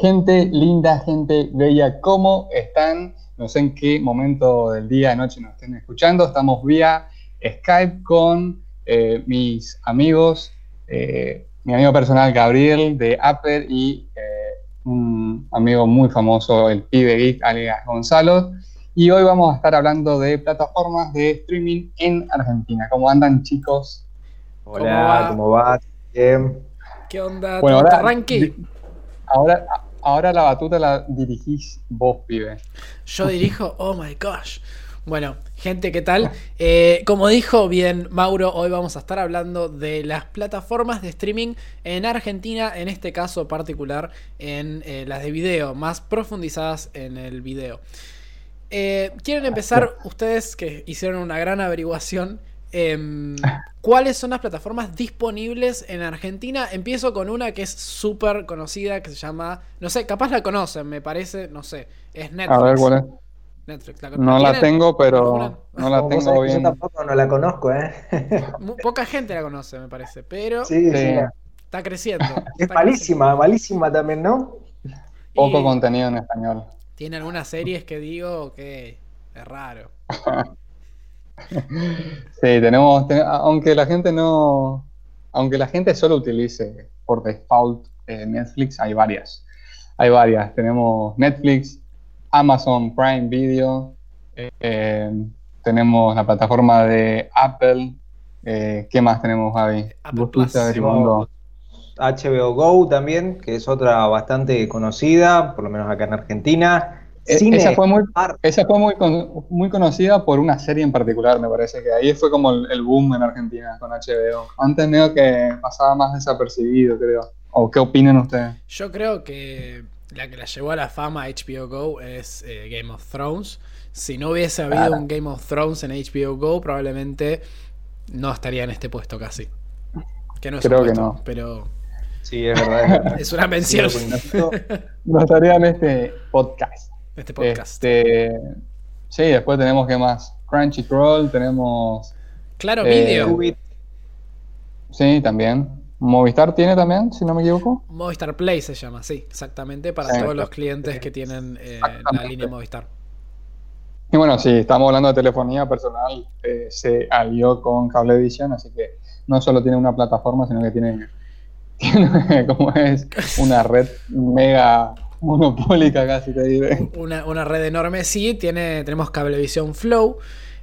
Gente linda, gente bella, ¿cómo están? No sé en qué momento del día, de noche nos estén escuchando. Estamos vía Skype con eh, mis amigos, eh, mi amigo personal Gabriel de Apple y eh, un amigo muy famoso, el pibe geek, alias Gonzalo. Y hoy vamos a estar hablando de plataformas de streaming en Argentina. ¿Cómo andan, chicos? Hola, ¿cómo va? ¿Qué onda? Bueno, ¿Te ahora, arranque? Ahora, ahora la batuta la dirigís vos, pibe. Yo dirijo, oh my gosh. Bueno, gente, ¿qué tal? Eh, como dijo bien Mauro, hoy vamos a estar hablando de las plataformas de streaming en Argentina, en este caso particular en eh, las de video, más profundizadas en el video. Eh, ¿Quieren empezar ustedes que hicieron una gran averiguación? Em, ¿Cuáles son las plataformas disponibles en Argentina? Empiezo con una que es súper conocida, que se llama, no sé, capaz la conocen, me parece, no sé, es Netflix. A ver, ¿cuál es? Netflix, ¿la- No la tengo, pero ¿Alguna? no la tengo bien. Yo tampoco no la conozco, ¿eh? Poca gente la conoce, me parece, pero Sí, Sí. sí. está creciendo. Es está malísima, malísima también, ¿no? Poco Y contenido en español. Tiene algunas series que digo que es raro. Sí, tenemos, te- aunque la gente no, aunque la gente solo utilice por default eh, Netflix, hay varias. Hay varias. Tenemos Netflix, Amazon Prime Video, eh, tenemos la plataforma de Apple. eh, ¿qué más tenemos, Javi? Apple Plus. HBO Go también, que es otra bastante conocida, por lo menos acá en Argentina. Eh, Cine esa fue muy, esa fue muy, con- muy conocida por una serie en particular, me parece que ahí fue como el, el boom en Argentina con HBO. Antes medio que pasaba más desapercibido, creo. ¿O qué opinan ustedes? Yo creo que la que la llevó a la fama HBO Go es eh, Game of Thrones. Si no hubiese habido Claro. un Game of Thrones en HBO Go, probablemente no estaría en este puesto casi. Que no es Creo un que puesto, no. pero Sí, es verdad. es verdad. es una mención Sí. No estaría en este podcast. Este podcast. Este, sí, después tenemos que más. Crunchyroll, tenemos. Claro, eh, Video. Sí, también. Movistar tiene también, si no me equivoco. Movistar Play se llama, sí, exactamente, para Sí. todos los clientes que tienen eh, la línea Movistar. Y bueno, sí, estamos hablando de telefonía personal, eh, se alió con Cablevisión, así que no solo tiene una plataforma, sino que tiene, tiene como es, una red mega monopólica casi te diré. Una, una red enorme, sí, tiene, tenemos Cablevisión Flow.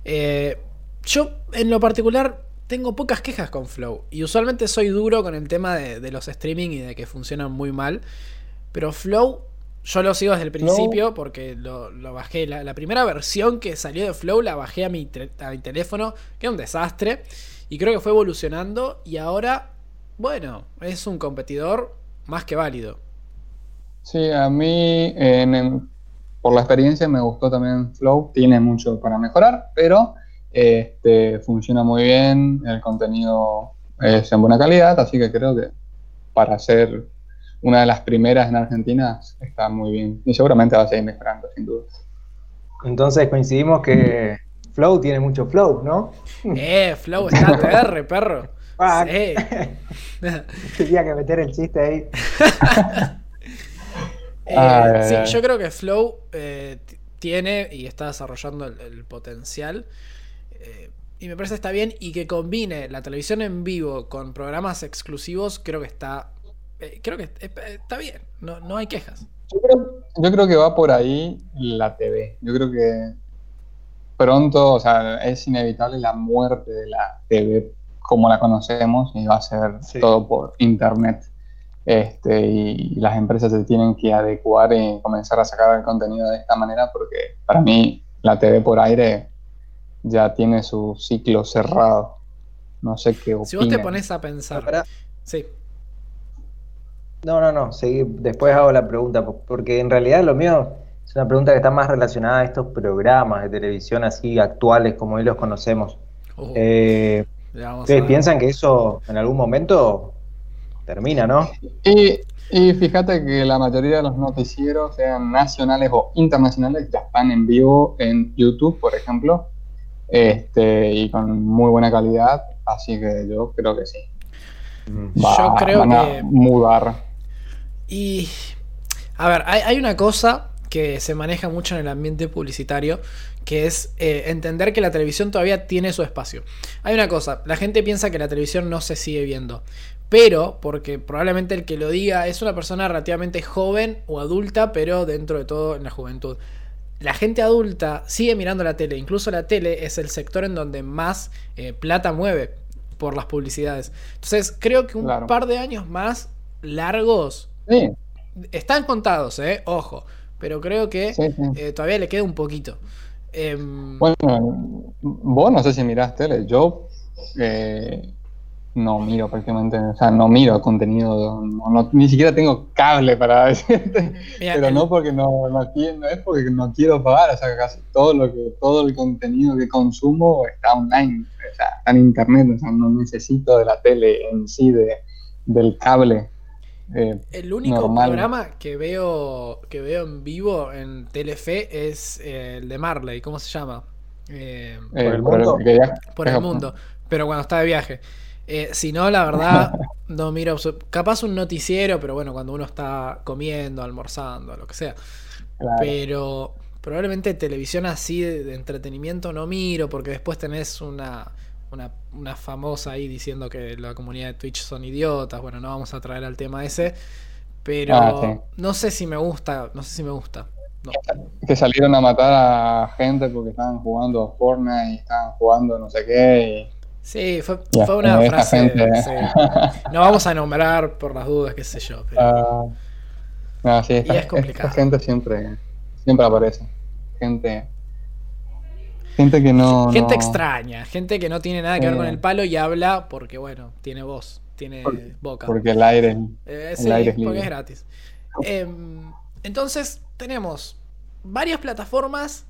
Eh, yo, en lo particular, tengo pocas quejas con Flow. Y usualmente soy duro con el tema de, de los streaming y de que funcionan muy mal. Pero Flow, yo lo sigo desde el principio porque lo, lo bajé. La, la primera versión que salió de Flow la bajé a mi, a mi teléfono, que era un desastre. Y creo que fue evolucionando. Y ahora, bueno, es un competidor más que válido. Sí, a mí en- en- por la experiencia me gustó también Flow, tiene mucho para mejorar, pero este, funciona muy bien, el contenido es en buena calidad, así que creo que para ser una de las primeras en Argentina está muy bien y seguramente va a seguir mejorando, sin duda. Entonces coincidimos que Flow tiene mucho flow, ¿no? Eh, Flow está TR, perro. Sí. Tenía que meter el chiste ahí. Eh, ay, sí, yo creo que Flow eh, tiene y está desarrollando el, el potencial. eh, y me parece que está bien. Y que combine la televisión en vivo con programas exclusivos, creo que está. eh, creo que eh, está bien. No, no hay quejas. Yo creo, yo creo que va por ahí la TV. Yo creo que pronto, o sea, es inevitable la muerte de la TV como la conocemos y va a ser Sí. todo por internet. Este, y las empresas se tienen que adecuar y comenzar a sacar el contenido de esta manera porque para mí la TV por aire ya tiene su ciclo cerrado. No sé qué Si vos te opinan. pones a pensar. Pará. Sí. No, no, no, después hago la pregunta, po- porque en realidad lo mío es una pregunta que está más relacionada a estos programas de televisión así actuales como hoy los conocemos. Uh, Eh, ¿Ustedes piensan que eso en algún momento termina, no? Y, y fíjate que la mayoría de los noticieros, sean nacionales o internacionales, ya están en vivo en YouTube, por ejemplo, este, y con muy buena calidad, así que yo creo que sí. Yo creo van a que- mudar. Y A ver, hay, hay una cosa que se maneja mucho en el ambiente publicitario, que es eh, entender que la televisión todavía tiene su espacio. Hay una cosa, la gente piensa que la televisión no se sigue viendo, pero porque probablemente el que lo diga es una persona relativamente joven o adulta, pero dentro de todo en la juventud. La gente adulta sigue mirando la tele, incluso la tele es el sector en donde más eh, plata mueve por las publicidades. Entonces creo que un Claro. par de años más largos Sí, están contados, eh, ojo, pero creo que sí, sí. eh, todavía le queda un poquito. Em, Bueno, vos no sé si mirás tele, yo eh, no miro prácticamente, o sea, no miro contenido, no- no- ni siquiera tengo cable para decirte, mira, pero el- no porque no, no, es porque no quiero pagar, o sea, casi todo lo que, todo el contenido que consumo está online, o sea, está en internet, o sea, no necesito de la tele en sí, de, del cable. Eh, El único normal. programa que veo que veo en vivo en Telefe es eh, el de Marley, ¿cómo se llama? Eh, eh, el mundo? por el mundo, pero cuando está de viaje. Eh, si no, la verdad, no miro. Capaz un noticiero, pero bueno, cuando uno está comiendo, almorzando, lo que sea. Claro. Pero probablemente televisión así de, entretenimiento no miro, porque después tenés una, una, una famosa ahí diciendo que la comunidad de Twitch son idiotas. Bueno, no vamos a traer al tema ese. Pero Ah, sí. no sé si me gusta, no sé si me gusta. No. que salieron a matar a gente porque estaban jugando a Fortnite y estaban jugando no sé qué. y- Sí, fue, una frase. gente- sí. No vamos a nombrar por las dudas, qué sé yo. Pero... Ah, no, sí, esta, Y es complicado. esta gente siempre, siempre aparece. Gente, gente que no. gente no- extraña, gente que no tiene nada que ver con el palo y habla porque, bueno, tiene voz, tiene Porque- boca. Porque el aire. Eh, el sí, aire es porque libre. es gratis. Em, entonces, tenemos varias plataformas.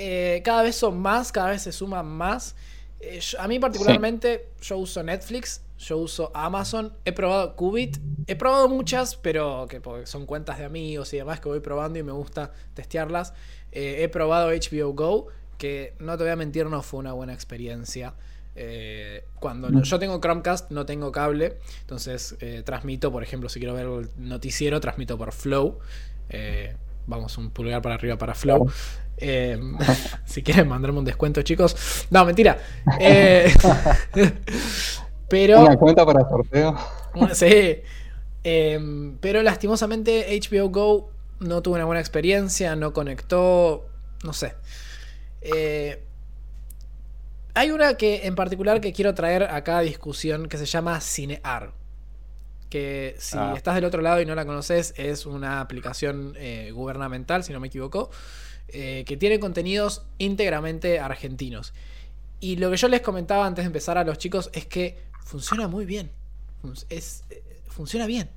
eh, cada vez son más, cada vez se suman más. Eh, yo- a mí particularmente, yo uso Netflix, yo uso Amazon, he probado Qubit, he probado muchas, pero que porque son cuentas de amigos y demás que voy probando y me gusta testearlas. Eh, he probado HBO Go, que no te voy a mentir, no fue una buena experiencia. Eh, cuando No. yo tengo Chromecast, no tengo cable, entonces eh, transmito, por ejemplo, si quiero ver el noticiero, transmito por Flow. Eh, vamos, un pulgar para arriba para Flow. Eh, si quieren mandarme un descuento, chicos. No, mentira. Eh, pero Una cuenta para sorteo. sí. Em, pero lastimosamente HBO Go no tuvo una buena experiencia, no conectó, no sé. Eh, hay una que en particular que quiero traer acá a discusión que se llama Cinear. Que si Ah. estás del otro lado y no la conoces, es una aplicación eh, gubernamental, si no me equivoco, eh, que tiene contenidos íntegramente argentinos. Y lo que yo les comentaba antes de empezar a los chicos es que funciona muy bien. Fun- es, eh, funciona bien.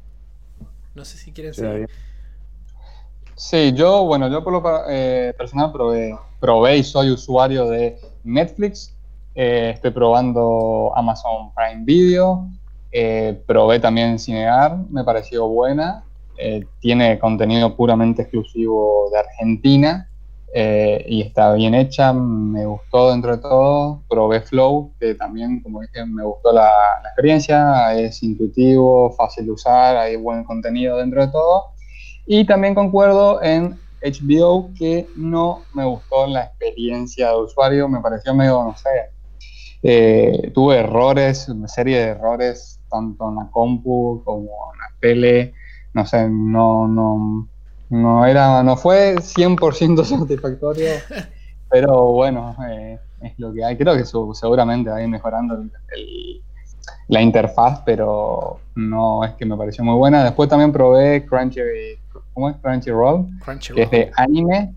No sé si quieren bien. Sí, yo, bueno, yo por lo eh, personal probé, probé y soy usuario de Netflix. Eh, estoy probando Amazon Prime Video. Eh, probé también Cinear, me pareció buena. eh, tiene contenido puramente exclusivo de Argentina eh, y está bien hecha, me gustó dentro de todo. Probé Flow, que también, como dije, me gustó la, la experiencia. Es intuitivo, fácil de usar, hay buen contenido dentro de todo. Y también concuerdo en HBO que no me gustó la experiencia de usuario, me pareció medio, no sé, eh, tuve errores, una serie de errores, tanto en la compu como en la tele, no sé, no, no, no era, no fue 100% satisfactorio, pero bueno, eh, es lo que hay, creo que su- seguramente va a ir mejorando el- el- la interfaz, pero no es que me pareció muy buena. Después también probé Crunchy, ¿cómo es? Crunchyroll, que es de anime,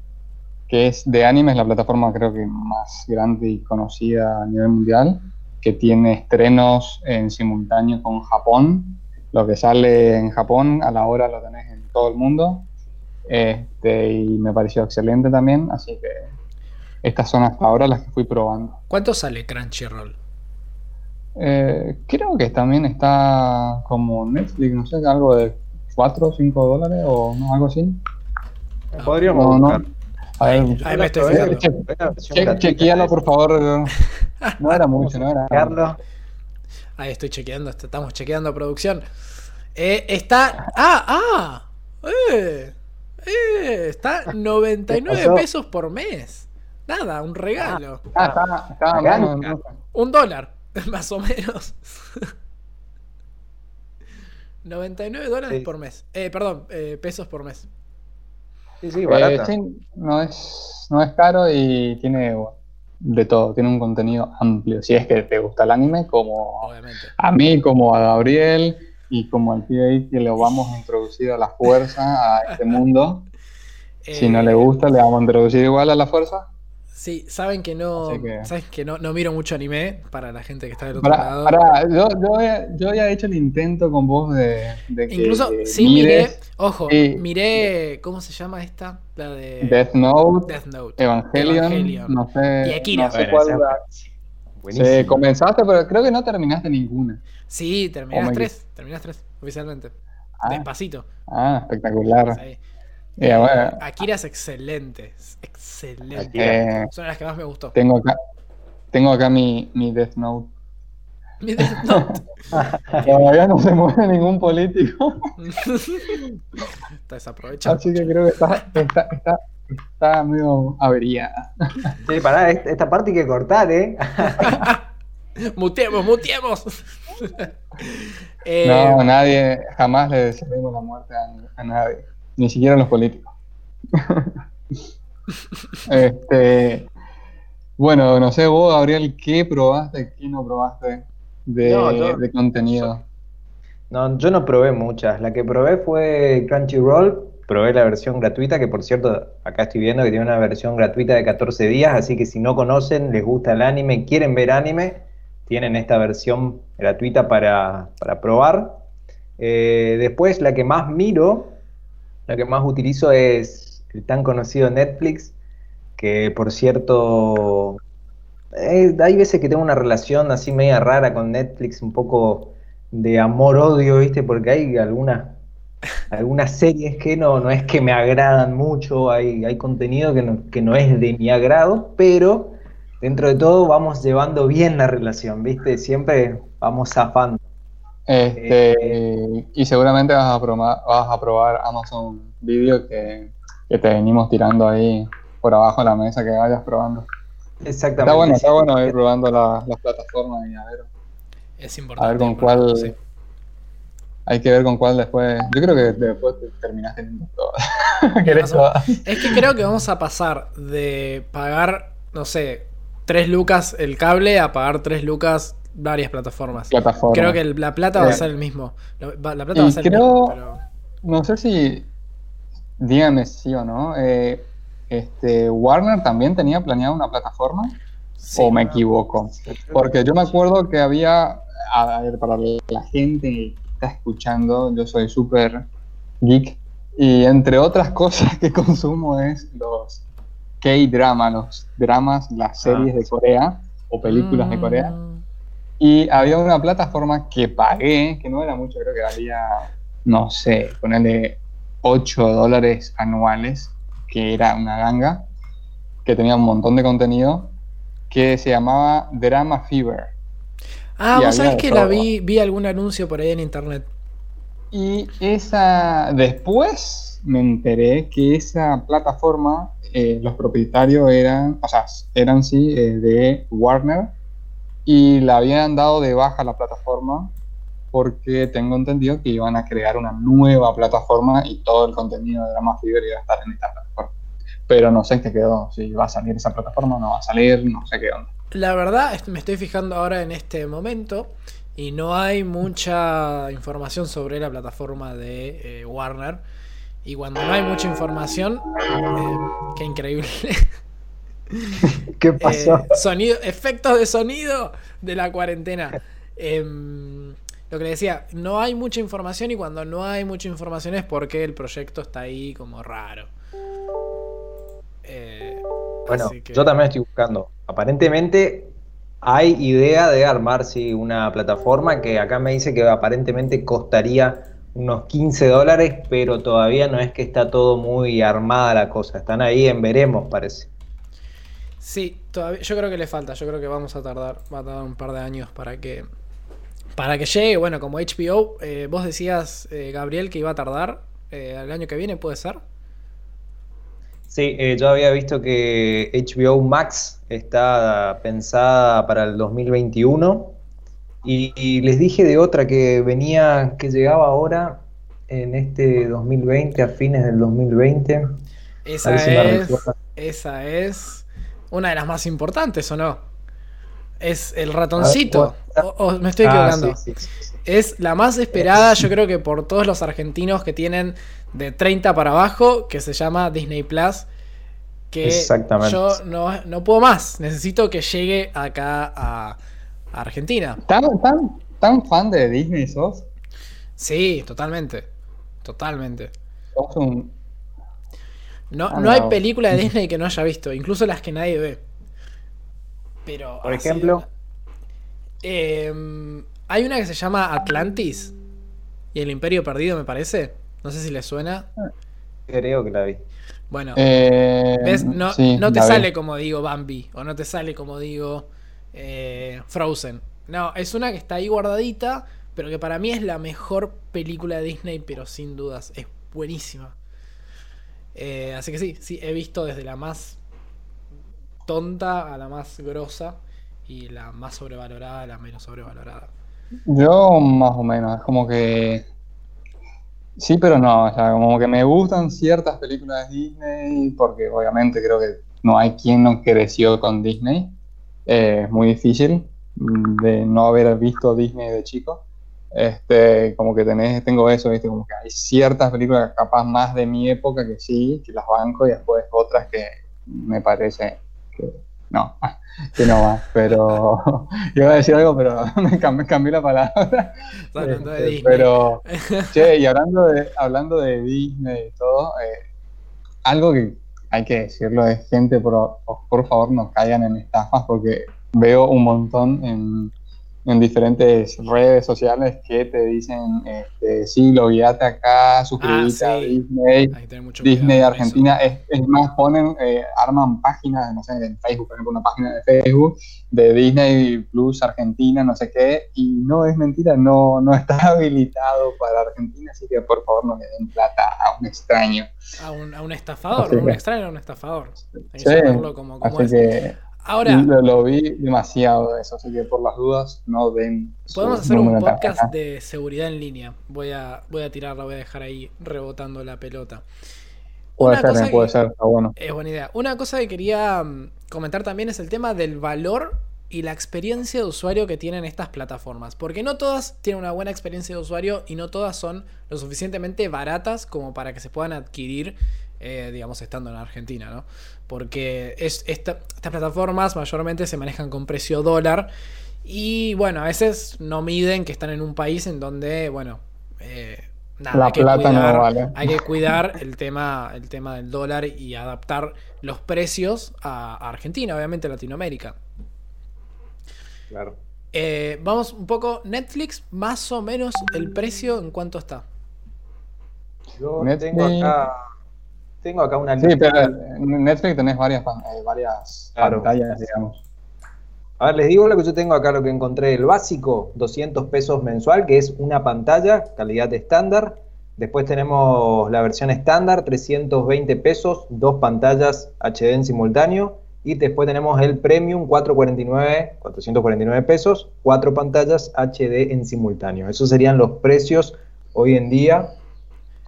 que es de anime, es la plataforma creo que más grande y conocida a nivel mundial, que tiene estrenos en simultáneo con Japón. Lo que sale en Japón a la hora lo tenés en todo el mundo. Este, y me pareció excelente también, así que estas son hasta ahora las que fui probando. ¿Cuánto sale Crunchyroll? Eh, creo que también está como Netflix, no sé, algo de 4 o 5 dólares o no, algo así. Podríamos No, no. buscar. A ver, Ahí- ahí me estoy fijando. che- chequealo por favor. No era mucho, no era. Carlos, Ahí estoy chequeando, est- estamos chequeando producción. Eh, está. ¡Ah! ¡Ah! ¡Eh! Eh, está 99 pesos por mes. Nada, un regalo. Ah, está, está Acá bueno, no. Un dólar, más o menos. 99 dólares Sí. por mes. Eh, perdón, eh, pesos por mes. Sí, sí, Eh, barata. sí, no es, no es caro y tiene bueno, de todo, tiene un contenido amplio. Si es que te gusta el anime, como Obviamente. a mí, como a Gabriel y como al ahí que lo vamos a introducir a la fuerza a este mundo. Si no Eh, le gusta, le vamos a introducir igual a la fuerza. Sí, saben que no. Que- Saben que no, no miro mucho anime para la gente que está del otro lado. pará, yo, yo, había, yo había hecho el intento con vos de, de que Incluso, sí miré. mires Ojo, Sí. miré. ¿Cómo se llama esta? La de. Death Note, Death Note. Evangelion, Evangelion. no sé, Y Akira. no sé cuál. Sí, comenzaste, pero creo que no terminaste ninguna. Sí, terminás Oh tres. Terminás tres, oficialmente. Ah, Despacito. ah, espectacular. Sí. Eh, Eh, bueno, Akira es excelente. Es excelente. Akira. eh, Son las que más me gustó. tengo acá, tengo acá mi, mi Death Note. Mi Death Note. Todavía no se mueve ningún político, Está desaprovechado. así que creo que está, está, está, está medio averiada. Sí, pará, est- esta parte hay que cortar, ¿eh? Muteemos, muteemos. Eh, No, nadie, jamás le desearemos la muerte a, a nadie, ni siquiera los políticos. este, bueno, no sé, vos, Gabriel, ¿qué probaste, qué no probaste de, No, yo- de contenido? No, yo no probé muchas. La que probé fue Crunchyroll. Probé la versión gratuita, que por cierto, acá estoy viendo que tiene una versión gratuita de 14 días, así que si no conocen, les gusta el anime, quieren ver anime, tienen esta versión gratuita para, para probar. Eh, después, la que más miro, la que más utilizo es el tan conocido Netflix, que por cierto, eh, hay veces que tengo una relación así media rara con Netflix, un poco de amor-odio, ¿viste? Porque hay algunas, algunas series que no, no es que me agradan mucho, hay, hay contenido que no, que no es de mi agrado, pero dentro de todo vamos llevando bien la relación, ¿viste? Siempre vamos zafando. Este, y seguramente vas a, probar, vas a probar Amazon Video que, que te venimos tirando ahí por abajo de la mesa, que vayas probando. Exactamente. Está bueno, está bueno ir probando la- las plataformas y a ver, es importante. a ver con cuál. sí. Hay que ver con cuál después. Yo creo que después te terminaste teniendo todas. ¿Querés Más o menos. todas? Es que creo que vamos a pasar de pagar, no sé, 3 lucas el cable a pagar 3 lucas varias plataformas. Plataforma. Creo que el- la plata va a Eh, ser el mismo. La, plata y va a ser el mismo, pero- No sé si. Díganme sí o no. eh, este, Warner también tenía planeado una plataforma. sí. ¿O me equivoco? Porque yo me acuerdo que había. A ver, para la gente que está escuchando, yo soy súper geek. Y entre otras cosas que consumo es los K-drama, los dramas, las series de Corea o películas de Corea. Y había una plataforma que pagué, que no era mucho, creo que valía, no sé, ponerle 8 dólares anuales, que era una ganga, que tenía un montón de contenido, que se llamaba Drama Fever. Ah, Y vos sabés que la vi, vi algún anuncio por ahí en internet. Y esa, después me enteré que esa plataforma, eh, los propietarios eran, o sea, eran sí, eh, de Warner, y la habían dado de baja la plataforma porque tengo entendido que iban a crear una nueva plataforma y todo el contenido de Drama Fever iba a estar en esta plataforma. Pero no sé qué quedó, si va a salir esa plataforma o no va a salir, no sé qué onda. La verdad, me estoy fijando ahora en este momento y no hay mucha información sobre la plataforma de eh, Warner. Y cuando no hay mucha información, eh, qué increíble. ¿Qué pasó? Eh, sonido, efectos de sonido de la cuarentena. Em, lo que le decía, no hay mucha información y cuando no hay mucha información es porque el proyecto está ahí como raro. Eh, Bueno, que- yo también estoy buscando. Aparentemente hay idea de armar sí, una plataforma que acá me dice que aparentemente costaría unos 15 dólares, pero todavía no es que está todo muy armada la cosa. Están ahí en veremos, parece. Sí, todavía, yo creo que le falta, yo creo que vamos a tardar, va a tardar un par de años para que para que llegue, bueno, como HBO, eh, vos decías, eh, Gabriel, que iba a tardar eh, el año que viene, ¿puede ser? Sí, eh, yo había visto que HBO Max está pensada para el 2021 y, y, les dije de otra que venía, que llegaba ahora en este 2020, a fines del 2020. Esa es, esa es una de las más importantes, ¿o no? Es el ratoncito. o, me estoy ah, equivocando. sí, sí, sí. Es la más esperada, yo creo que por todos los argentinos que tienen de 30 para abajo, que se llama Disney Plus. Que yo no, no, puedo más. Necesito que llegue acá a, a Argentina. ¿Tan, tan, ¿Tan fan de Disney sos? Sí, totalmente. Totalmente. Sos un... No, no hay película de Disney que no haya visto, incluso las que nadie ve. Pero. Por ejemplo. Eh, hay una que se llama Atlantis y el Imperio Perdido, me parece. No sé si le suena. Creo que la vi. Bueno, eh, ¿ves? No, sí, no te sale vi. como digo Bambi o no te sale como digo eh, Frozen. No, es una que está ahí guardadita, pero que para mí es la mejor película de Disney, pero sin dudas, es buenísima. Eh, así que sí, sí, he visto desde la más tonta a la más grosa y la más sobrevalorada a la menos sobrevalorada. Yo más o menos, es como que... Sí, pero no, o sea, como que me gustan ciertas películas de Disney, porque obviamente creo que no hay quien no creció con Disney. Eh, es muy difícil de no haber visto Disney de chico. Este, como que tenés, tengo eso, ¿viste? Como que hay ciertas películas capaz más de mi época que sí, que las banco, y después otras que me parece que no, que no va, pero iba a decir algo, pero me cambié, cambié la palabra. Hablando de Disney. Pero, che, y hablando de, hablando de Disney y todo, eh, algo que hay que decirlo es, gente, por, por favor no caigan en estafas, porque veo un montón en en diferentes redes sociales que te dicen, este, sí, lo guíate acá, suscríbete ah, sí. a Disney, Disney Argentina, es, es, más, ponen, eh, arman páginas, no sé, en Facebook, por ejemplo, una página de Facebook de Disney Plus Argentina, no sé qué, y no es mentira, no, no está habilitado para Argentina, así que por favor no le den plata a un extraño. A un, a un estafador, así un extraño a un estafador. Hay que como, como así es. que Ahora, lo, lo, vi demasiado de eso, así que por las dudas no ven. Podemos hacer un podcast de seguridad en línea. Voy a, voy a tirarla, voy a dejar ahí rebotando la pelota. Puede Una ser, puede ser, está bueno. Es buena idea. Una cosa que quería mm, comentar también es el tema del valor y la experiencia de usuario que tienen estas plataformas. Porque no todas tienen una buena experiencia de usuario y no todas son lo suficientemente baratas como para que se puedan adquirir eh, digamos, estando en Argentina, ¿no? Porque es, esta, estas plataformas mayormente se manejan con precio dólar y, bueno, a veces no miden que están en un país en donde, bueno, eh, nada, La hay, que plata cuidar, no vale. hay que cuidar el tema, el tema del dólar y adaptar los precios a, a Argentina, obviamente Latinoamérica. Claro. Eh, vamos un poco, Netflix, más o menos el precio en cuánto está. Yo Netflix... tengo acá tengo acá una lista. Sí, pero en Netflix tenés varias, eh, varias claro. pantallas, digamos. A ver, les digo lo que yo tengo acá, lo que encontré. El básico, 200 pesos mensual, que es una pantalla, calidad estándar. Después tenemos la versión estándar, 320 pesos, dos pantallas HD en simultáneo. Y después tenemos el Premium, 449, 449 pesos, cuatro pantallas HD en simultáneo. Esos serían los precios hoy en día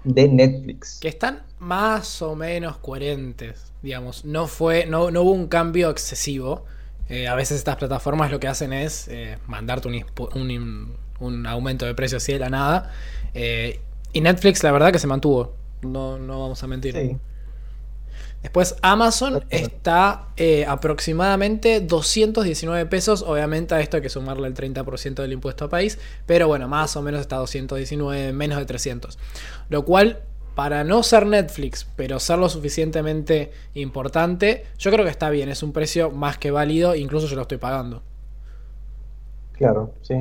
de Netflix. Que están más o menos coherentes, digamos. No, fue, no, no hubo un cambio excesivo. Eh, a veces estas plataformas lo que hacen es eh, mandarte un, un, un, aumento de precio así de la nada. Eh, y Netflix, la verdad que se mantuvo. No, no vamos a mentir. Sí. Después Amazon está aproximadamente 219 pesos. Obviamente a esto hay que sumarle el 30% del impuesto a país. Pero bueno, más o menos está 219, menos de 300. Lo cual, para no ser Netflix, pero ser lo suficientemente importante, yo creo que está bien. Es un precio más que válido. Incluso yo lo estoy pagando. Claro, sí.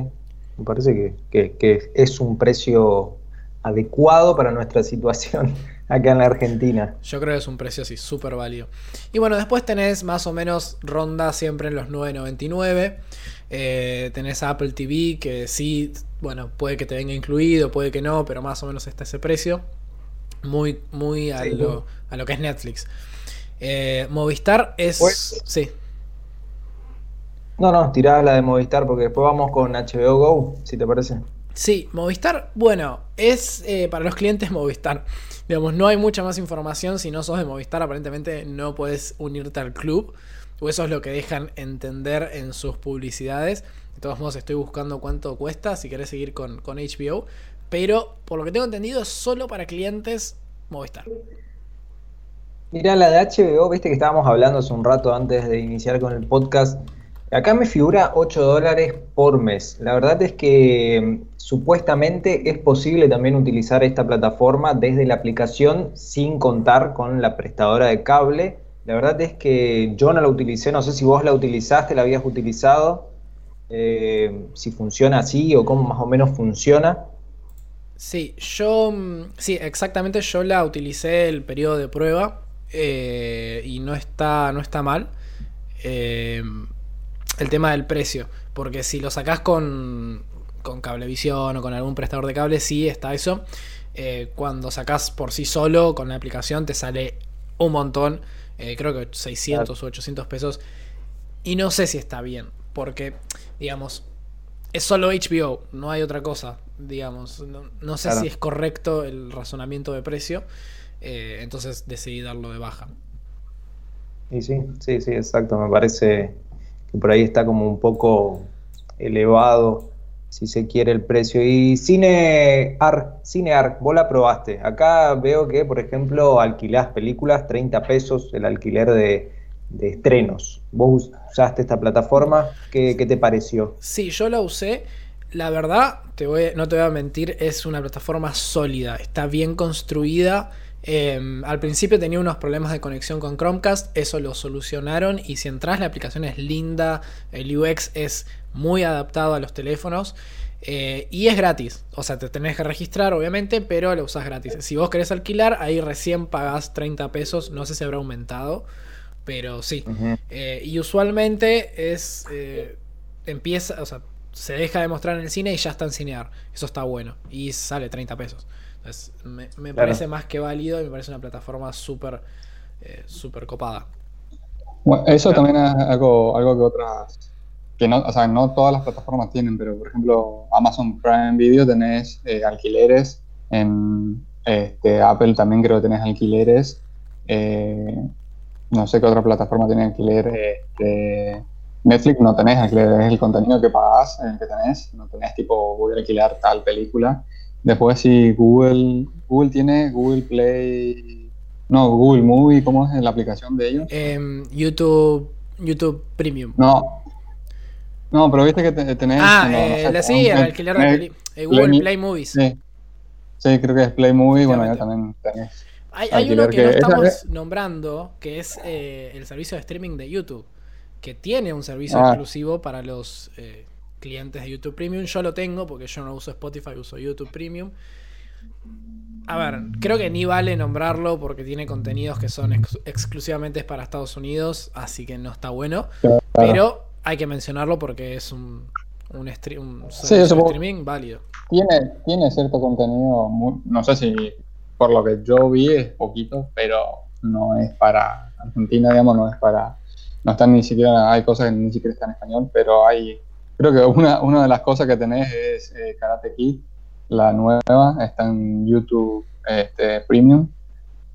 Me parece que, que, que es un precio adecuado para nuestra situación acá en la Argentina. Yo creo que es un precio así, súper válido. Y bueno, después tenés más o menos ronda siempre en los 9.99. Eh, tenés Apple TV, que sí, bueno, puede que te venga incluido, puede que no, pero más o menos está ese precio. Muy, muy a, sí, lo, a lo que es Netflix. Eh, Movistar es. Pues- sí. No, no, tirá la de Movistar porque después vamos con HBO Go, si te parece. Sí, Movistar, bueno, es eh, para los clientes Movistar. Digamos, no hay mucha más información. Si no sos de Movistar, aparentemente no puedes unirte al club. O eso es lo que dejan entender en sus publicidades. De todos modos, estoy buscando cuánto cuesta si querés seguir con, con HBO. Pero por lo que tengo entendido, es solo para clientes Movistar. Mira, la de HBO, viste que estábamos hablando hace un rato antes de iniciar con el podcast. Acá me figura 8 dólares por mes. La verdad es que mm, supuestamente es posible también utilizar esta plataforma desde la aplicación sin contar con la prestadora de cable. La verdad es que yo no la utilicé, no sé si vos la utilizaste, la habías utilizado, eh, si funciona así o cómo más o menos funciona. Sí, yo. mm, Sí, exactamente. Yo la utilicé el periodo de prueba. eh, y no está, no está mal. Eh, el tema del precio. Porque si lo sacás con, con Cablevisión o con algún prestador de cable, sí está eso. Eh, cuando sacás por sí solo con la aplicación, te sale un montón. eh, creo que 600 o 800 pesos. Y no sé si está bien. Porque, digamos, es solo HBO, no hay otra cosa, digamos. No, no sé Claro. si es correcto el razonamiento de precio, eh, entonces decidí darlo de baja. Y sí, sí, sí, exacto. Me parece que por ahí está como un poco elevado, si se quiere, el precio. Y Cinear, Cinear, vos la probaste. Acá veo que, por ejemplo, alquilás películas, 30 pesos el alquiler de, de estrenos. ¿Vos usaste esta plataforma? ¿Qué, qué te pareció? Sí, yo la usé. La verdad, te voy, no te voy a mentir, es una plataforma sólida, está bien construida. Eh, al principio tenía unos problemas de conexión con Chromecast, eso lo solucionaron y si entras la aplicación es linda, el UX es muy adaptado a los teléfonos eh, y es gratis. O sea, te tenés que registrar obviamente, pero lo usas gratis. Si vos querés alquilar, ahí recién pagás 30 pesos, no sé si habrá aumentado, pero sí. Eh, y usualmente es. eh, empieza. O sea, se deja de mostrar en el cine y ya está en cinear. Eso está bueno. Y sale 30 pesos. Entonces, me, me Claro. parece más que válido y me parece una plataforma súper. eh, súper copada. Bueno, eso Claro. también es algo, algo que otras, que no, o sea, no todas las plataformas tienen, pero por ejemplo, Amazon Prime Video tenés eh, alquileres, en este, Apple también creo que tenés alquileres, eh, no sé qué otra plataforma tiene alquiler, este, Netflix no tenés alquiler, es el contenido que pagás, el que tenés, no tenés tipo, voy a alquilar tal película. Después sí, Google, Google tiene Google Play, no, Google Movie, ¿cómo es la aplicación de ellos? Em, YouTube. YouTube Premium. No. No, pero viste que te- tenés. ah, no, no eh, sé, la- sí, tenés- peli- eh, Google Play- Play Movies. Sí. Sí, creo que es Play Movie. Bueno, Efectivamente. también tenés. Hay, hay uno que, que- no estamos es- nombrando, que es eh, el servicio de streaming de YouTube, que tiene un servicio Ah. exclusivo para los eh, clientes de YouTube Premium. Yo lo tengo porque yo no uso Spotify, uso YouTube Premium. A ver, creo que ni vale nombrarlo porque tiene contenidos que son ex- exclusivamente para Estados Unidos, así que no está bueno. Claro. Pero hay que mencionarlo porque es un, un, stre- un Sí, streaming válido. Tiene, tiene cierto contenido, muy- no sé si por lo que yo vi es poquito, pero no es para Argentina, digamos, no es para. No están ni siquiera. Hay cosas que ni siquiera están en español, pero hay. Creo que una, una de las cosas que tenés es eh, Karate Kid, la nueva, está en YouTube este, Premium,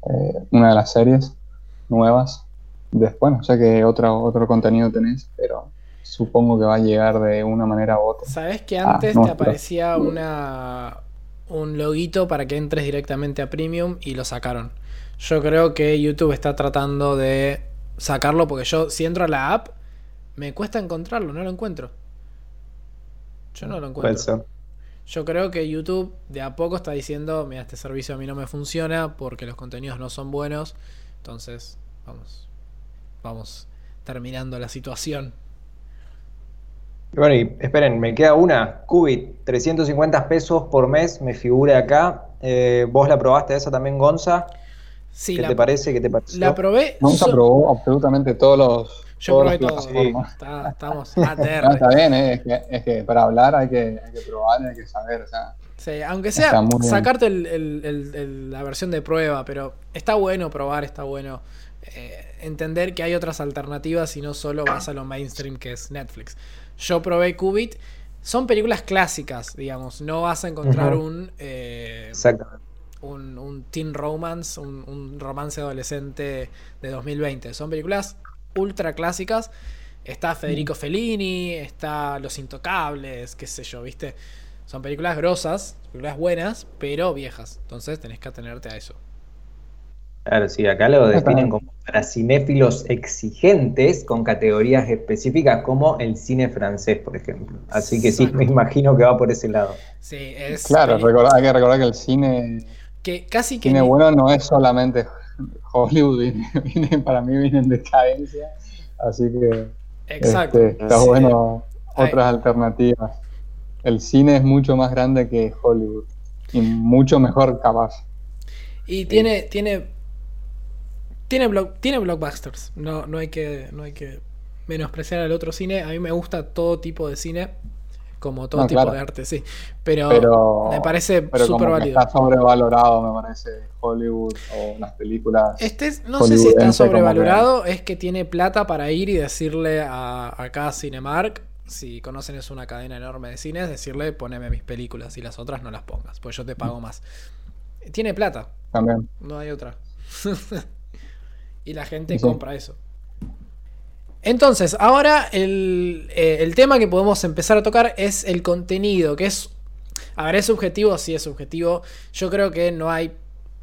eh, una de las series nuevas. Después, no sé qué otro, otro contenido tenés, pero supongo que va a llegar de una manera u otra. ¿Sabes que Ah, antes te aparecía una un loguito para que entres directamente a Premium y lo sacaron? Yo creo que YouTube está tratando de sacarlo porque yo si entro a la app me cuesta encontrarlo, no lo encuentro. Yo no lo encuentro. Yo creo que YouTube de a poco está diciendo, mira, este servicio a mí no me funciona porque los contenidos no son buenos. Entonces, vamos. Vamos terminando la situación. Bueno, y esperen, me queda una. Qubit, 350 pesos por mes, me figura acá. Eh, ¿Vos la probaste esa también, Gonza? Sí, ¿Qué la, te parece? ¿Qué te pareció? la probé. Nunca so- probó absolutamente todos los. Yo todas probé las todo. plataformas. Está- estamos No, ATR. está bien, eh, es, que, es que para hablar hay que, hay que probar, hay que saber. O sea, Sí, aunque sea sacarte el- el- el- el- la versión de prueba, pero está bueno probar, está bueno eh, entender que hay otras alternativas y no solo vas a lo mainstream que es Netflix. Yo probé Qubit, son películas clásicas, digamos, no vas a encontrar un, eh, un, un, teen romance, un, un romance adolescente de 2020. Son películas ultra clásicas. Está Federico Fellini, está Los Intocables, qué sé yo, ¿viste? Son películas grosas, películas buenas, pero viejas. Entonces tenés que atenerte a eso. Claro, sí, acá lo definen como para cinéfilos exigentes con categorías específicas como el cine francés, por ejemplo. Así que sí, me imagino que va por ese lado. Sí, es. Claro, hay que recordar que el cine. Que casi que. Cine bueno no es solamente Hollywood, para mí viene en decadencia. Así que. Exacto. Este, está bueno otras alternativas. El cine es mucho más grande que Hollywood y mucho mejor capaz. Y tiene, tiene tiene, tiene blockbusters. No, no, hay que, no hay que menospreciar al otro cine. A mí me gusta todo tipo de cine. Como todo tipo de arte, sí. Pero, me parece súper válido. Está sobrevalorado, me parece, Hollywood o las películas. Este, no sé si está sobrevalorado, es que tiene plata para ir y decirle a acá Cinemark, si conocen es una cadena enorme de cines, decirle poneme mis películas y las otras no las pongas, pues yo te pago más. Tiene plata. También. No hay otra. y la gente compra eso. Entonces, ahora el, eh, el, tema que podemos empezar a tocar es el contenido, que es... A ver, ¿es subjetivo? Sí, es subjetivo. Yo creo que no hay...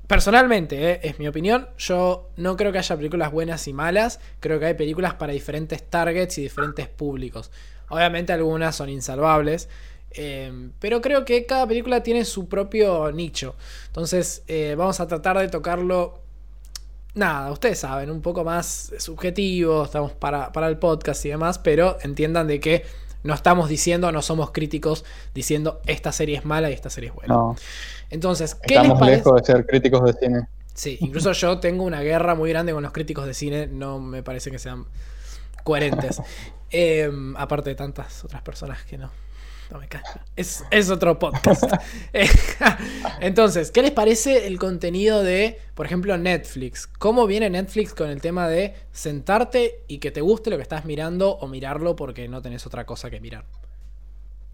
Personalmente, eh, es mi opinión, yo no creo que haya películas buenas y malas, creo que hay películas para diferentes targets y diferentes públicos. Obviamente algunas son insalvables, eh, pero creo que cada película tiene su propio nicho. Entonces vamos a tratar de tocarlo nada, ustedes saben, un poco más subjetivo, estamos para, el podcast y demás, pero entiendan de que no estamos diciendo, no somos críticos diciendo esta serie es mala y esta serie es buena. Entonces, ¿qué Estamos lejos de ser críticos de cine. Sí, incluso yo tengo una guerra muy grande con los críticos de cine, no me parece que sean coherentes. Em, aparte de tantas otras personas que no. No me Es, es otro podcast. Entonces, ¿qué les parece el contenido de, por ejemplo, Netflix? ¿Cómo viene Netflix con el tema de sentarte y que te guste lo que estás mirando o mirarlo porque no tenés otra cosa que mirar?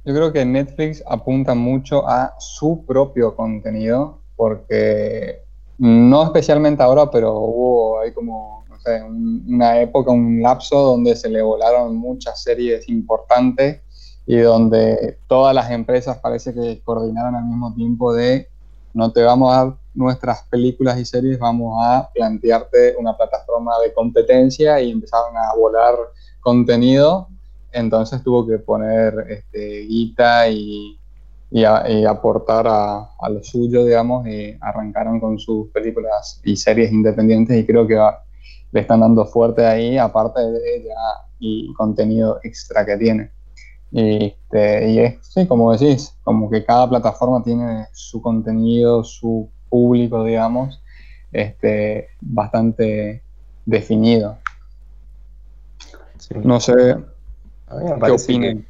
Yo creo que Netflix apunta mucho a su propio contenido porque no especialmente ahora, pero hubo ahí como, no sé, una época, un lapso donde se le volaron muchas series importantes y donde todas las empresas parece que coordinaron al mismo tiempo de no te vamos a dar nuestras películas y series, vamos a plantearte una plataforma de competencia y empezaron a volar contenido, entonces tuvo que poner este, guita y, y, aportar a, a, lo suyo, digamos, y arrancaron con sus películas y series independientes y creo que le están dando fuerte ahí, aparte de ya y contenido extra que tiene. Este, y es, sí, como decís, como que cada plataforma tiene su contenido, su público, digamos, este, bastante definido. No sé, ¿qué opinan?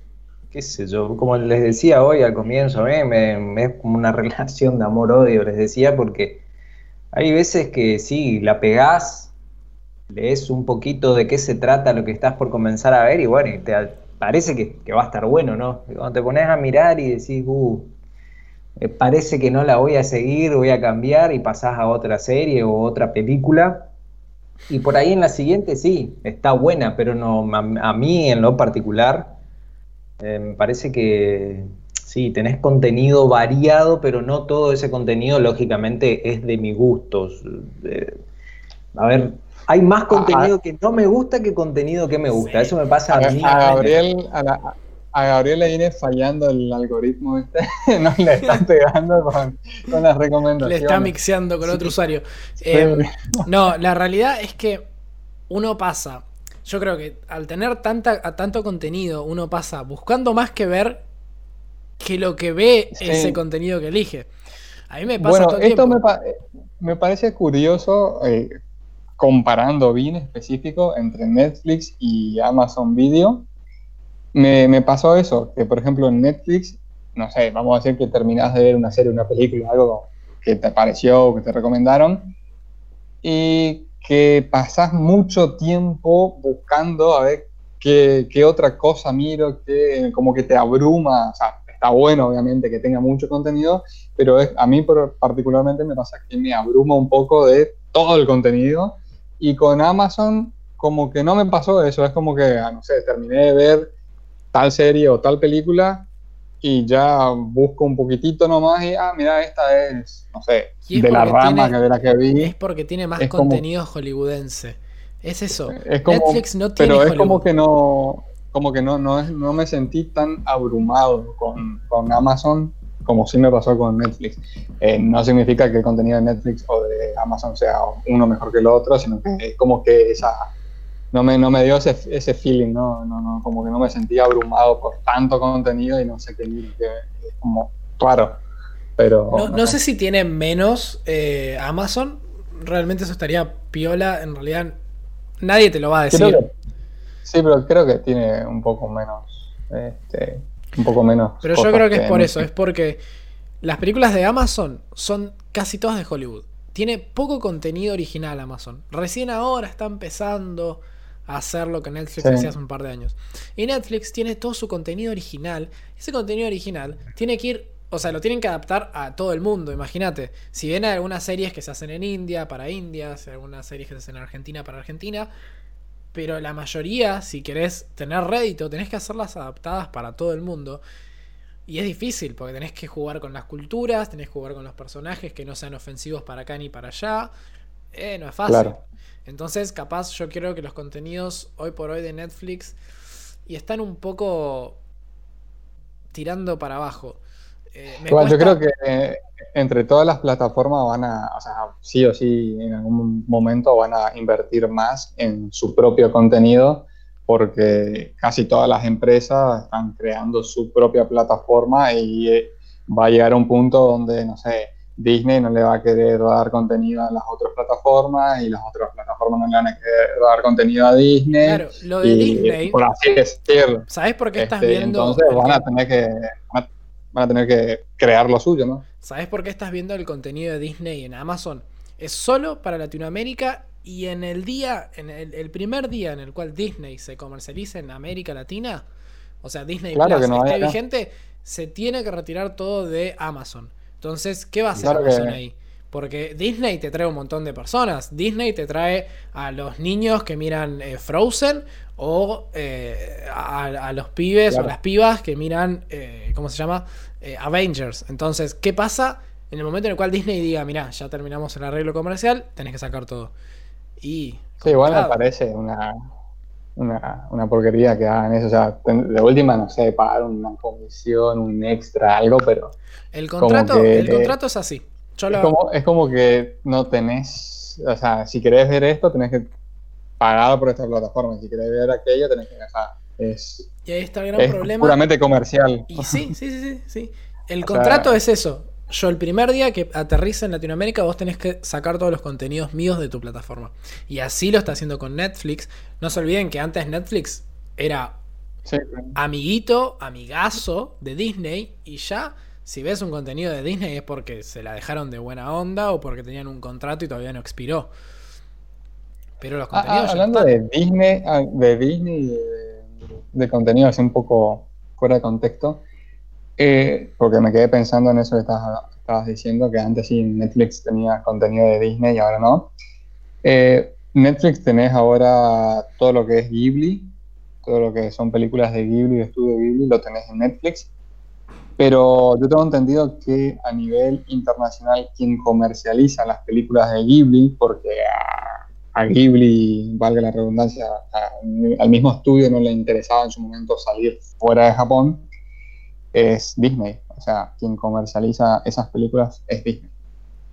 qué sé yo, como les decía hoy al comienzo, mí me, es como una relación de amor-odio, les decía, porque hay veces que sí, la pegás, lees un poquito de qué se trata lo que estás por comenzar a ver y bueno, y te, parece que, va a estar bueno, ¿no? Cuando te pones a mirar y decís, uh, parece que no la voy a seguir, voy a cambiar y pasás a otra serie o otra película. Y por ahí en la siguiente sí, está buena, pero no a, mí en lo particular eh, me parece que sí, tenés contenido variado, pero no todo ese contenido lógicamente es de mis gustos. Eh, a ver, hay más ah, contenido ah. que no me gusta que contenido que me gusta. Eso me pasa a, mí. A Gabriel, a, Gabriel le viene fallando el algoritmo, ¿viste? no le está pegando con, las recomendaciones. Le está mixeando con otro usuario. Em, no, la realidad es que uno pasa. Yo creo que al tener tanta, tanto contenido, uno pasa buscando más que ver que lo que ve ese contenido que elige. A mí me pasa bueno, esto Me, me, parece curioso, eh, comparando bien específico entre Netflix y Amazon Video, me, pasó eso, que por ejemplo en Netflix, no sé, vamos a decir que terminás de ver una serie, una película, algo que te pareció, que te recomendaron, y que pasás mucho tiempo buscando a ver qué, qué otra cosa miro, que como que te abruma, o sea, está bueno obviamente que tenga mucho contenido, pero a mí particularmente me pasa que me abruma un poco de todo el contenido y con Amazon como que no me pasó eso, es como que, ah, no sé, terminé de ver tal serie o tal película y ya busco un poquitito nomás y, ah, mira, esta es, no sé, de la rama que de la que vi. Es porque tiene más contenido hollywoodense. Es eso. Netflix no tiene Pero es como que no, como que no, no, no me sentí tan abrumado con, con Amazon como sí me pasó con Netflix. Eh, no significa que el contenido de Netflix o de Amazon sea uno mejor que el otro, sino que es como que esa no me, no me dio ese, ese feeling, ¿no? No, ¿no? Como que no me sentía abrumado por tanto contenido y no sé qué, que es como claro. Pero, no, no, sé si tiene menos eh, Amazon, realmente eso estaría piola, en realidad nadie te lo va a decir. sí, pero creo que tiene un poco menos, este, un poco menos. Pero yo creo que, es por eso, es porque las películas de Amazon son casi todas de Hollywood. Tiene poco contenido original Amazon. Recién ahora está empezando hacer lo que Netflix hacía hace un par de años. Y Netflix tiene todo su contenido original. Ese contenido original tiene que ir, o sea, lo tienen que adaptar a todo el mundo. Imagínate, si ven algunas series que se hacen en India para India, si algunas series que se hacen en Argentina para Argentina. Pero la mayoría, si querés tener rédito, tenés que hacerlas adaptadas para todo el mundo. Y es difícil, porque tenés que jugar con las culturas, tenés que jugar con los personajes que no sean ofensivos para acá ni para allá. Eh, no es fácil. Entonces, capaz yo quiero que los contenidos hoy por hoy de Netflix y están un poco tirando para abajo. Eh, Igual, yo creo que eh, entre todas las plataformas van a, o sea, sí o sí, en algún momento van a invertir más en su propio contenido porque casi todas las empresas están creando su propia plataforma y eh, va a llegar a un punto donde, no sé, Disney no le va a querer dar contenido a las otras plataformas y las otras plataformas no le van a querer dar contenido a Disney. Claro, lo de Disney. Por así decirlo. ¿Sabes por qué estás este, viendo? Entonces van a tener que van a tener que crear lo suyo, ¿no? ¿Sabes por qué estás viendo el contenido de Disney en Amazon? Es solo para Latinoamérica y en el día, en el, primer día en el cual Disney se comercializa en América Latina, o sea, Disney Plus esté vigente, se tiene que retirar todo de Amazon. Entonces, ¿qué va a hacer Amazon ahí? Porque Disney te trae un montón de personas. Disney te trae a los niños que miran eh, Frozen o eh, a, los pibes o las pibas que miran, eh, ¿cómo se llama? Avengers. Entonces, ¿qué pasa en el momento en el cual Disney diga, mira, ya terminamos el arreglo comercial, tenés que sacar todo? Y... Sí, igual me parece una, una, porquería que hagan eso. O sea, de última, no sé, pagar una comisión, un extra, algo, pero el contrato, el contrato es así. Es, como, que no tenés, o sea, si querés ver esto, tenés que pagar por esta plataforma. Si querés ver aquello, tenés que gastar. Es, y ahí está el gran problema. Puramente comercial. Y sí, sí, sí, sí. El contrato es eso. Yo el primer día que aterriza en Latinoamérica vos tenés que sacar todos los contenidos míos de tu plataforma. Y así lo está haciendo con Netflix. No se olviden que antes Netflix era amiguito, amigazo de Disney y ya si ves un contenido de Disney es porque se la dejaron de buena onda o porque tenían un contrato y todavía no expiró. Pero los ah, contenidos. Ah, hablando de Disney, ah, de Disney de, de contenido así un poco fuera de contexto, eh, porque me quedé pensando en eso que estabas, diciendo, que antes sí Netflix tenía contenido de Disney y ahora no. Eh, Netflix tenés ahora todo lo que es Ghibli, todo lo que son películas de Ghibli, de estudio Ghibli, lo tenés en Netflix. Pero yo tengo entendido que a nivel internacional quien comercializa las películas de Ghibli, porque a, Ghibli, valga la redundancia, al mismo estudio no le interesaba en su momento salir fuera de Japón, es Disney. O sea, quien comercializa esas películas es Disney.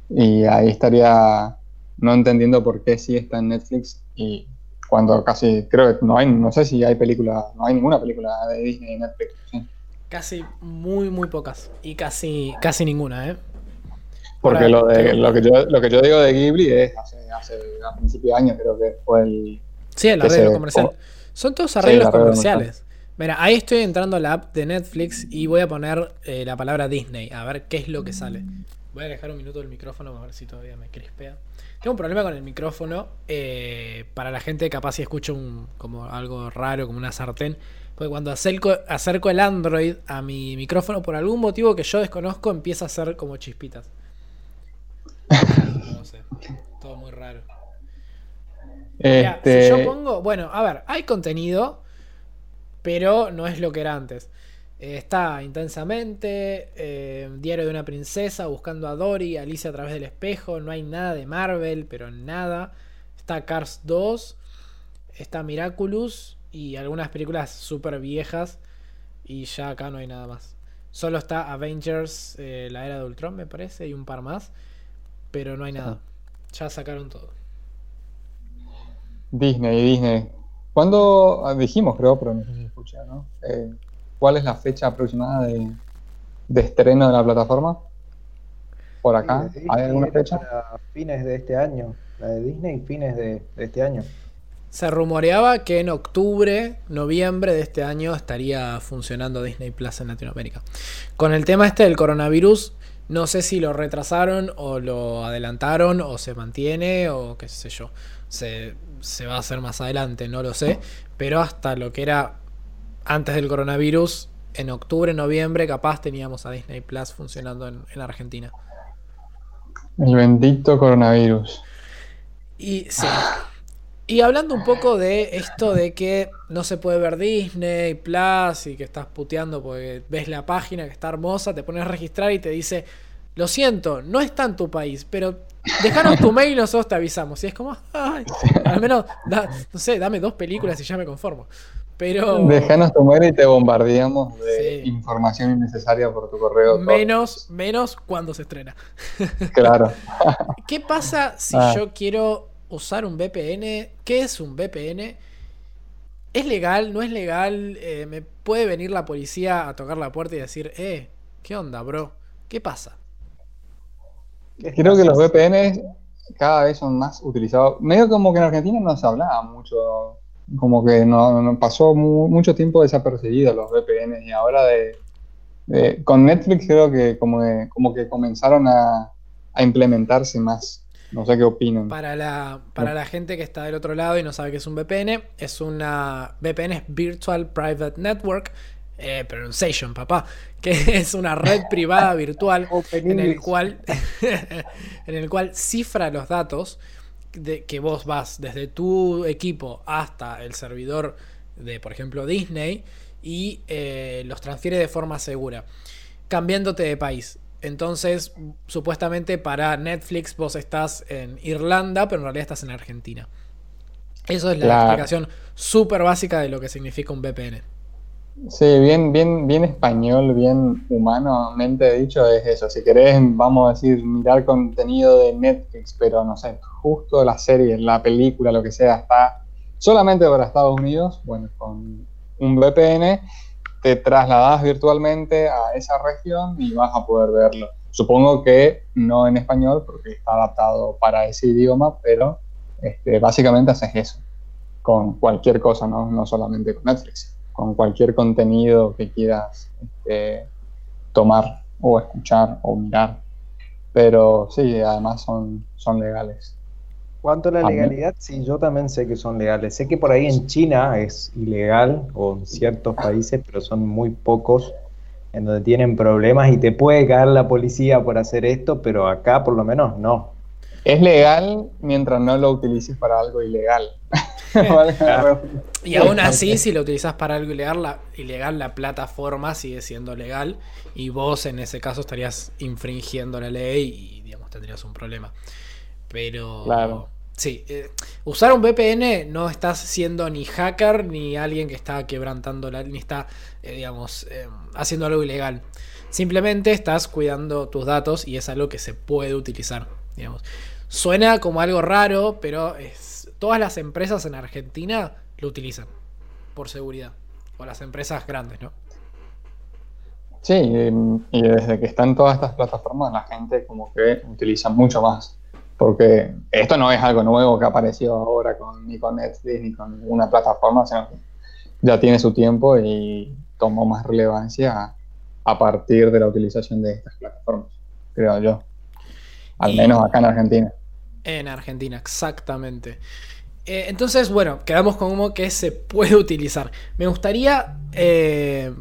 Y ahí estaría no entendiendo por qué sí está en Netflix y cuando casi, creo que no hay, no sé si hay película, no hay ninguna película de Disney en Netflix. Casi muy, muy pocas. Y casi, casi ninguna, ¿eh? Porque lo, de, lo, que yo, lo que yo digo de Ghibli es hace, hace a principios de año, creo que fue el. Sí, el arreglo comercial. Son todos arreglos comerciales. Mira, ahí estoy entrando a la app de Netflix y voy a poner eh, la palabra Disney, a ver qué es lo que sale. Voy a dejar un minuto el micrófono a ver si todavía me crispea. Tengo un problema con el micrófono. eh, para la gente capaz si escucho un, como algo raro, como una sartén. Porque cuando acerco, acerco el Android a mi micrófono, por algún motivo que yo desconozco, empieza a hacer como chispitas. No sé. Todo muy raro. Mira, Este, si yo pongo, bueno, a ver, hay contenido, pero no es lo que era antes. Eh, está intensamente, eh, Diario de una princesa, buscando a Dory, Alicia a través del espejo, no hay nada de Marvel, pero nada. Está Cars 2, está Miraculous y algunas películas súper viejas y ya acá no hay nada más. Solo está Avengers, eh, la era de Ultron me parece, y un par más, pero no hay nada. Ya sacaron todo. Disney, Disney. ¿Cuándo ah, dijimos, creo, pero no sé si escuché, ¿no? Eh, ¿Cuál es la fecha aproximada de, de estreno de la plataforma? Por acá, ¿hay alguna fecha? para fines de este año. La de Disney, fines de, de este año. Se rumoreaba que en octubre, noviembre de este año estaría funcionando Disney Plus en Latinoamérica. Con el tema este del coronavirus, no sé si lo retrasaron o lo adelantaron o se mantiene o qué sé yo. Se, se va a hacer más adelante, no lo sé. Pero hasta lo que era antes del coronavirus, en octubre, noviembre, capaz teníamos a Disney Plus funcionando en, en Argentina. El bendito coronavirus. Y sí. Y hablando un poco de esto de que no se puede ver Disney Plus y que estás puteando porque ves la página que está hermosa, te pones a registrar y te dice, lo siento, no está en tu país, pero dejanos tu mail y nosotros te avisamos. Y es como, ay, al menos, da- no sé, dame dos películas y ya me conformo. Pero Déjanos tu mail y te bombardeamos de Sí. información innecesaria por tu correo. todo. menos, menos cuando se estrena. Claro. ¿Qué pasa si Ah. yo quiero usar un VPN? ¿Qué es un VPN? ¿Es legal? ¿No es legal? Eh, ¿Me puede venir la policía a tocar la puerta y decir, eh, ¿qué onda, bro? ¿Qué pasa? ¿Qué Creo que los? VPNs cada vez son más utilizados. Medio como que en Argentina no se hablaba mucho, como que no, no- pasó mu- mucho tiempo desapercibido los VPNs y ahora de, de- con Netflix creo que como que, como que comenzaron a, a implementarse más. No sé qué opinan. Para la, para la gente que está del otro lado y no sabe qué es un VPN, es una VPN es Virtual Private Network, eh, pronunciation, papá, que es una red privada virtual en el cual en el cual cifra los datos de que vos vas desde tu equipo hasta el servidor de, por ejemplo, Disney y eh, los transfiere de forma segura, cambiándote de país. Entonces, supuestamente para Netflix vos estás en Irlanda, pero en realidad estás en Argentina. Eso es la explicación súper básica de lo que significa un VPN. Sí, bien, bien, bien español, bien humanamente dicho es eso. Si querés, vamos a decir, mirar contenido de Netflix, pero no sé, justo la serie, la película, lo que sea, está solamente para Estados Unidos, bueno, con un VPN te trasladas virtualmente a esa región y vas a poder verlo. Supongo que no en español porque está adaptado para ese idioma, pero este, básicamente haces eso con cualquier cosa, ¿no? no solamente con Netflix, con cualquier contenido que quieras este, tomar o escuchar o mirar. Pero sí, además son, son legales. ¿Cuánto a la legalidad? Sí, yo también sé que son legales. Sé que por ahí en China es ilegal, o en ciertos países, pero son muy pocos en donde tienen problemas y te puede caer la policía por hacer esto, pero acá por lo menos no. Es legal mientras no lo utilices para algo ilegal. Y aún así, si lo utilizas para algo ilegal la, ilegal, la plataforma sigue siendo legal y vos en ese caso estarías infringiendo la ley y digamos tendrías un problema. Pero Claro. sí, eh, usar un VPN no estás siendo ni hacker ni alguien que está quebrantando la ni está, eh, digamos, eh, haciendo algo ilegal. Simplemente estás cuidando tus datos y es algo que se puede utilizar, digamos. Suena como algo raro, pero es, todas las empresas en Argentina lo utilizan por seguridad. O las empresas grandes, ¿no? Sí, em, y desde que están todas estas plataformas, la gente como que utiliza mucho más. Porque esto no es algo nuevo que apareció ahora con, ni con Netflix ni con ninguna plataforma, sino que ya tiene su tiempo y tomó más relevancia a, a partir de la utilización de estas plataformas, creo yo. Al menos acá en Argentina. En Argentina, exactamente. Eh, entonces, bueno, quedamos con como que se puede utilizar. Me gustaría eh,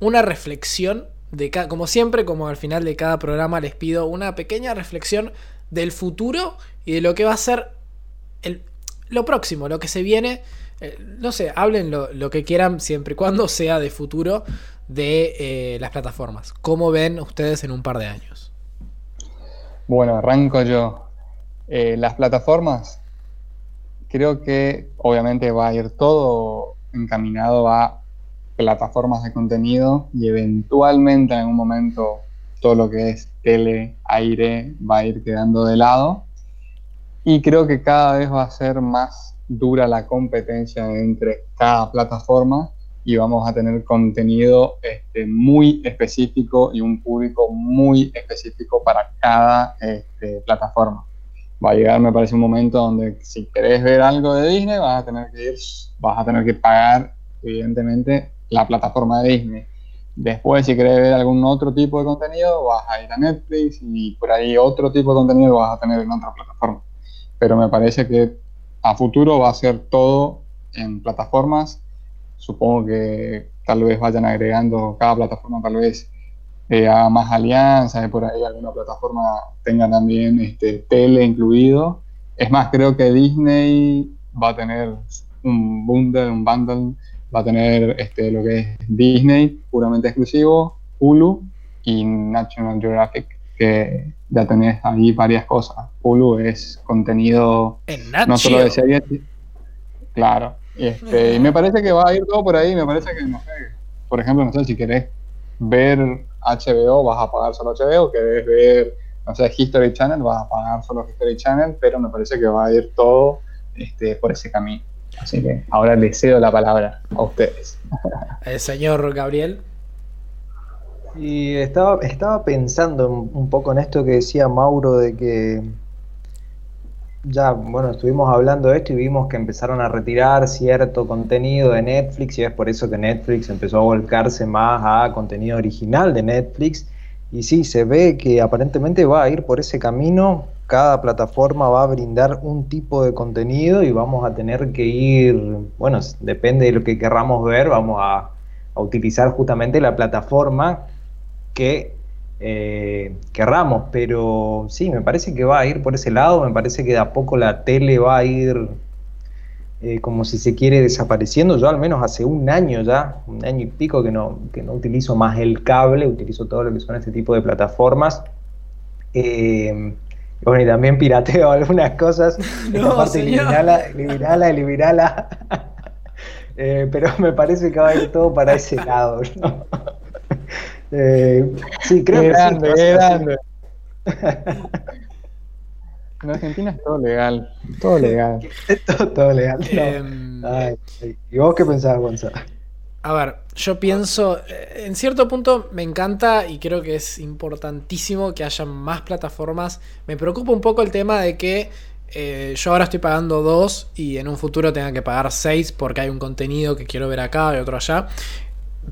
una reflexión de como siempre, como al final de cada programa les pido una pequeña reflexión del futuro y de lo que va a ser el, lo próximo, lo que se viene. Eh, no sé, hablen lo, que quieran siempre y cuando sea de futuro de las plataformas. ¿Cómo ven ustedes en un par de años? Bueno, arranco yo. las plataformas creo que obviamente va a ir todo encaminado a plataformas de contenido y eventualmente en algún momento todo lo que es tele, aire va a ir quedando de lado. Y creo que cada vez va a ser más dura la competencia entre cada plataforma y vamos a tener contenido este, muy específico y un público muy específico para cada este, plataforma va a llegar, me parece, un momento donde si querés ver algo de Disney, vas a tener que ir, vas a tener que pagar, evidentemente, la plataforma de Disney. Después, si querés ver algún otro tipo de contenido, vas a ir a Netflix y por ahí otro tipo de contenido vas a tener en otra plataforma. Pero me parece que a futuro va a ser todo en plataformas. Supongo que tal vez vayan agregando cada plataforma, tal vez eh, haga más alianzas, y por ahí alguna plataforma tenga también este, tele incluido. Es más, creo que Disney va a tener un bundle, un bundle, va a tener este, lo que es Disney puramente exclusivo, Hulu y National Geographic, que ya tenés ahí varias cosas. Hulu es contenido no solo de series, claro. Este, y me parece que va a ir todo por ahí, me parece que, no sé, por ejemplo, no sé, si querés ver HBO vas a pagar solo HBO, que debes ver, no sé, History Channel, vas a pagar solo History Channel, pero me parece que va a ir todo este, por ese camino. Así que ahora le cedo la palabra a ustedes. El señor Gabriel. Y estaba, estaba pensando un poco en esto que decía Mauro de que ya, bueno, estuvimos hablando de esto y vimos que empezaron a retirar cierto contenido de Netflix y es por eso que Netflix empezó a volcarse más a contenido original de Netflix. Y sí, se ve que aparentemente va a ir por ese camino. Cada plataforma va a brindar un tipo de contenido y vamos a tener que ir, bueno, depende de lo que querramos ver, vamos a, utilizar justamente la plataforma que eh, querramos, pero sí, me parece que va a ir por ese lado, me parece que de a poco la tele va a ir eh, como si se quiere desapareciendo. Yo al menos hace un año ya, un año y pico que no, que no utilizo más el cable, utilizo todo lo que son este tipo de plataformas. Eh, bueno, y también pirateo algunas cosas. No, eliminala, eliminala, eliminala. Eh, pero me parece que va a ir todo para ese lado. ¿no? Eh, sí, creo que grande, sí. Grande. En Argentina es todo legal, todo legal. todo, todo, legal. Em, ¿Y vos qué pensabas, Gonzalo? A ver, yo pienso, eh, en cierto punto me encanta y creo que es importantísimo que haya más plataformas. Me preocupa un poco el tema de que eh, yo ahora estoy pagando dos y en un futuro tenga que pagar seis porque hay un contenido que quiero ver acá y otro allá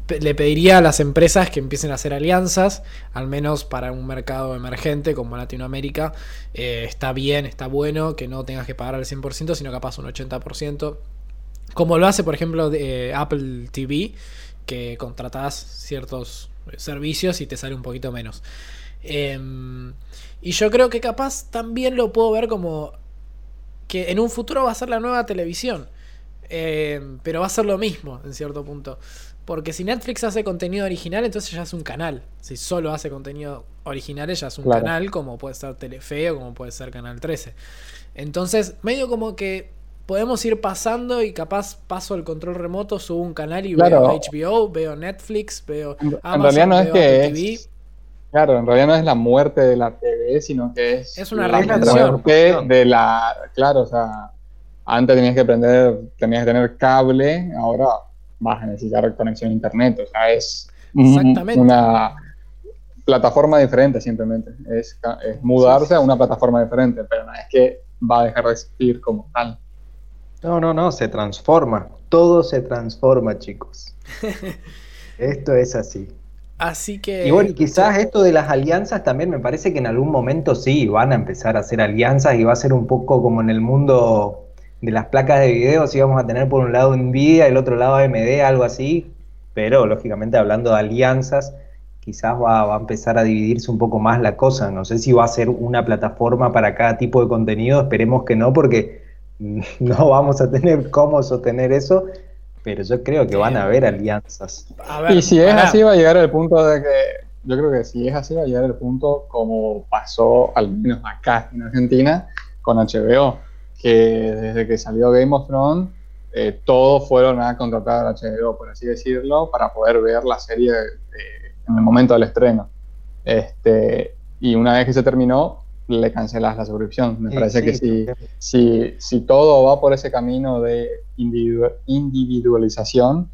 le pediría a las empresas que empiecen a hacer alianzas, al menos para un mercado emergente como Latinoamérica. Eh, está bien, está bueno que no tengas que pagar al 100%, sino capaz un 80%. Como lo hace, por ejemplo, de, Apple TV, que contratás ciertos servicios y te sale un poquito menos. Em, y yo creo que capaz también lo puedo ver como que en un futuro va a ser la nueva televisión. Em, pero va a ser lo mismo en cierto punto. Porque si Netflix hace contenido original, entonces ya es un canal. Si solo hace contenido original, ya es un canal, como puede ser Telefe o como puede ser Canal 13. Entonces, medio como que podemos ir pasando y capaz paso el control remoto, subo un canal y veo HBO, veo Netflix, veo Amazon, en realidad no es que TV. claro, en realidad no es la muerte de la TV, sino que es, es una la muerte de la. Claro, o sea, antes tenías que prender, tenías que tener cable, ahora vas a necesitar conexión a internet. O sea, es una plataforma diferente simplemente. Es, mudarse a una plataforma diferente, pero no es que va a dejar de existir como tal. No, no, no, se transforma. Todo se transforma, chicos. Esto es así. Así que. Y bueno, quizás esto de las alianzas también me parece que en algún momento sí van a empezar a hacer alianzas y va a ser un poco como en el mundo de las placas de video, si vamos a tener por un lado Nvidia, el otro lado AMD, algo así, pero lógicamente hablando de alianzas, quizás va, va, a empezar a dividirse un poco más la cosa. No sé si va a ser una plataforma para cada tipo de contenido, esperemos que no, porque no vamos a tener cómo sostener eso, pero yo creo que van a haber alianzas. ver, y si es así, va a llegar el punto de que, yo creo que si es así, va a llegar el punto como pasó al menos acá en Argentina con HBO, que desde que salió Game of Thrones, eh, todos fueron a contratar a HBO, por así decirlo, para poder ver la serie en el momento del estreno. Este, y una vez que se terminó, le cancelas la suscripción. Me parece que si, si, si, todo va por ese camino de individualización,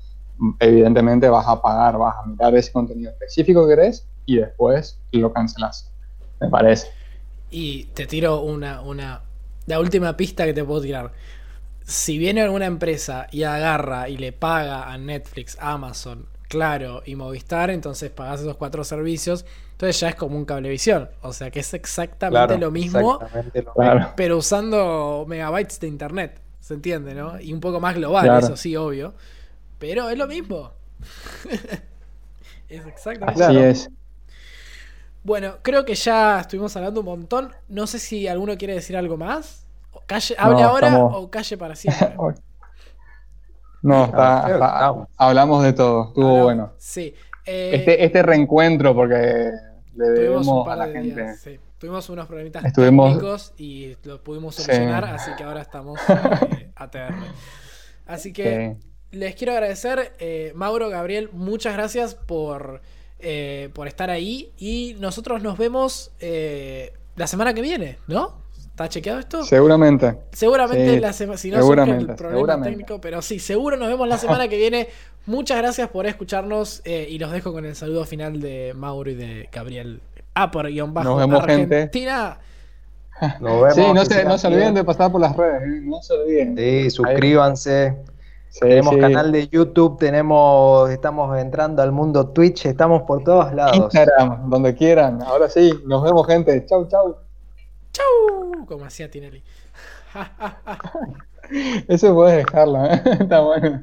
evidentemente vas a pagar, vas a mirar ese contenido específico que querés y después lo cancelas. Me parece. Y te tiro una, una. La última pista que te puedo tirar. Si viene alguna empresa y agarra y le paga a Netflix, Amazon, Claro y Movistar, entonces pagas esos cuatro servicios entonces ya es como un cablevisión. O sea que es exactamente lo mismo, pero usando megabytes de internet. ¿Se entiende, no? Y un poco más global, eso sí, obvio. Pero es lo mismo. es exactamente Así es. Bueno, creo que ya estuvimos hablando un montón. No sé si alguno quiere decir algo más. Calle, ¿Hable ahora o calle para siempre? no, está, hablamos de todo. Estuvo bueno. Sí. este, este reencuentro, porque tuvimos un par de Días, Tuvimos unos problemitas técnicos y lo pudimos solucionar, así que ahora estamos eh, ATR. Así que les quiero agradecer, eh, Mauro, Gabriel, muchas gracias por, eh, por estar ahí y nosotros nos vemos eh, la semana que viene, ¿no? ¿Está chequeado esto? Seguramente. Seguramente la semana, si no surge el problema técnico, pero sí, seguro nos vemos la semana que viene. Muchas gracias por escucharnos eh, y los dejo con el saludo final de Mauro y de Gabriel. Ah, por guion bajo. Nos vemos, Argentina. Gente. Nos vemos. Sí, no se, no se olviden de pasar por las redes, ¿eh? no se olviden. Sí, suscríbanse. tenemos canal de YouTube, tenemos, estamos entrando al mundo Twitch, estamos por todos lados. Instagram, donde quieran. Ahora sí, nos vemos, gente. Chau, chau. Chau, como hacía Tinelli. Eso puedes dejarlo, ¿eh? está bueno.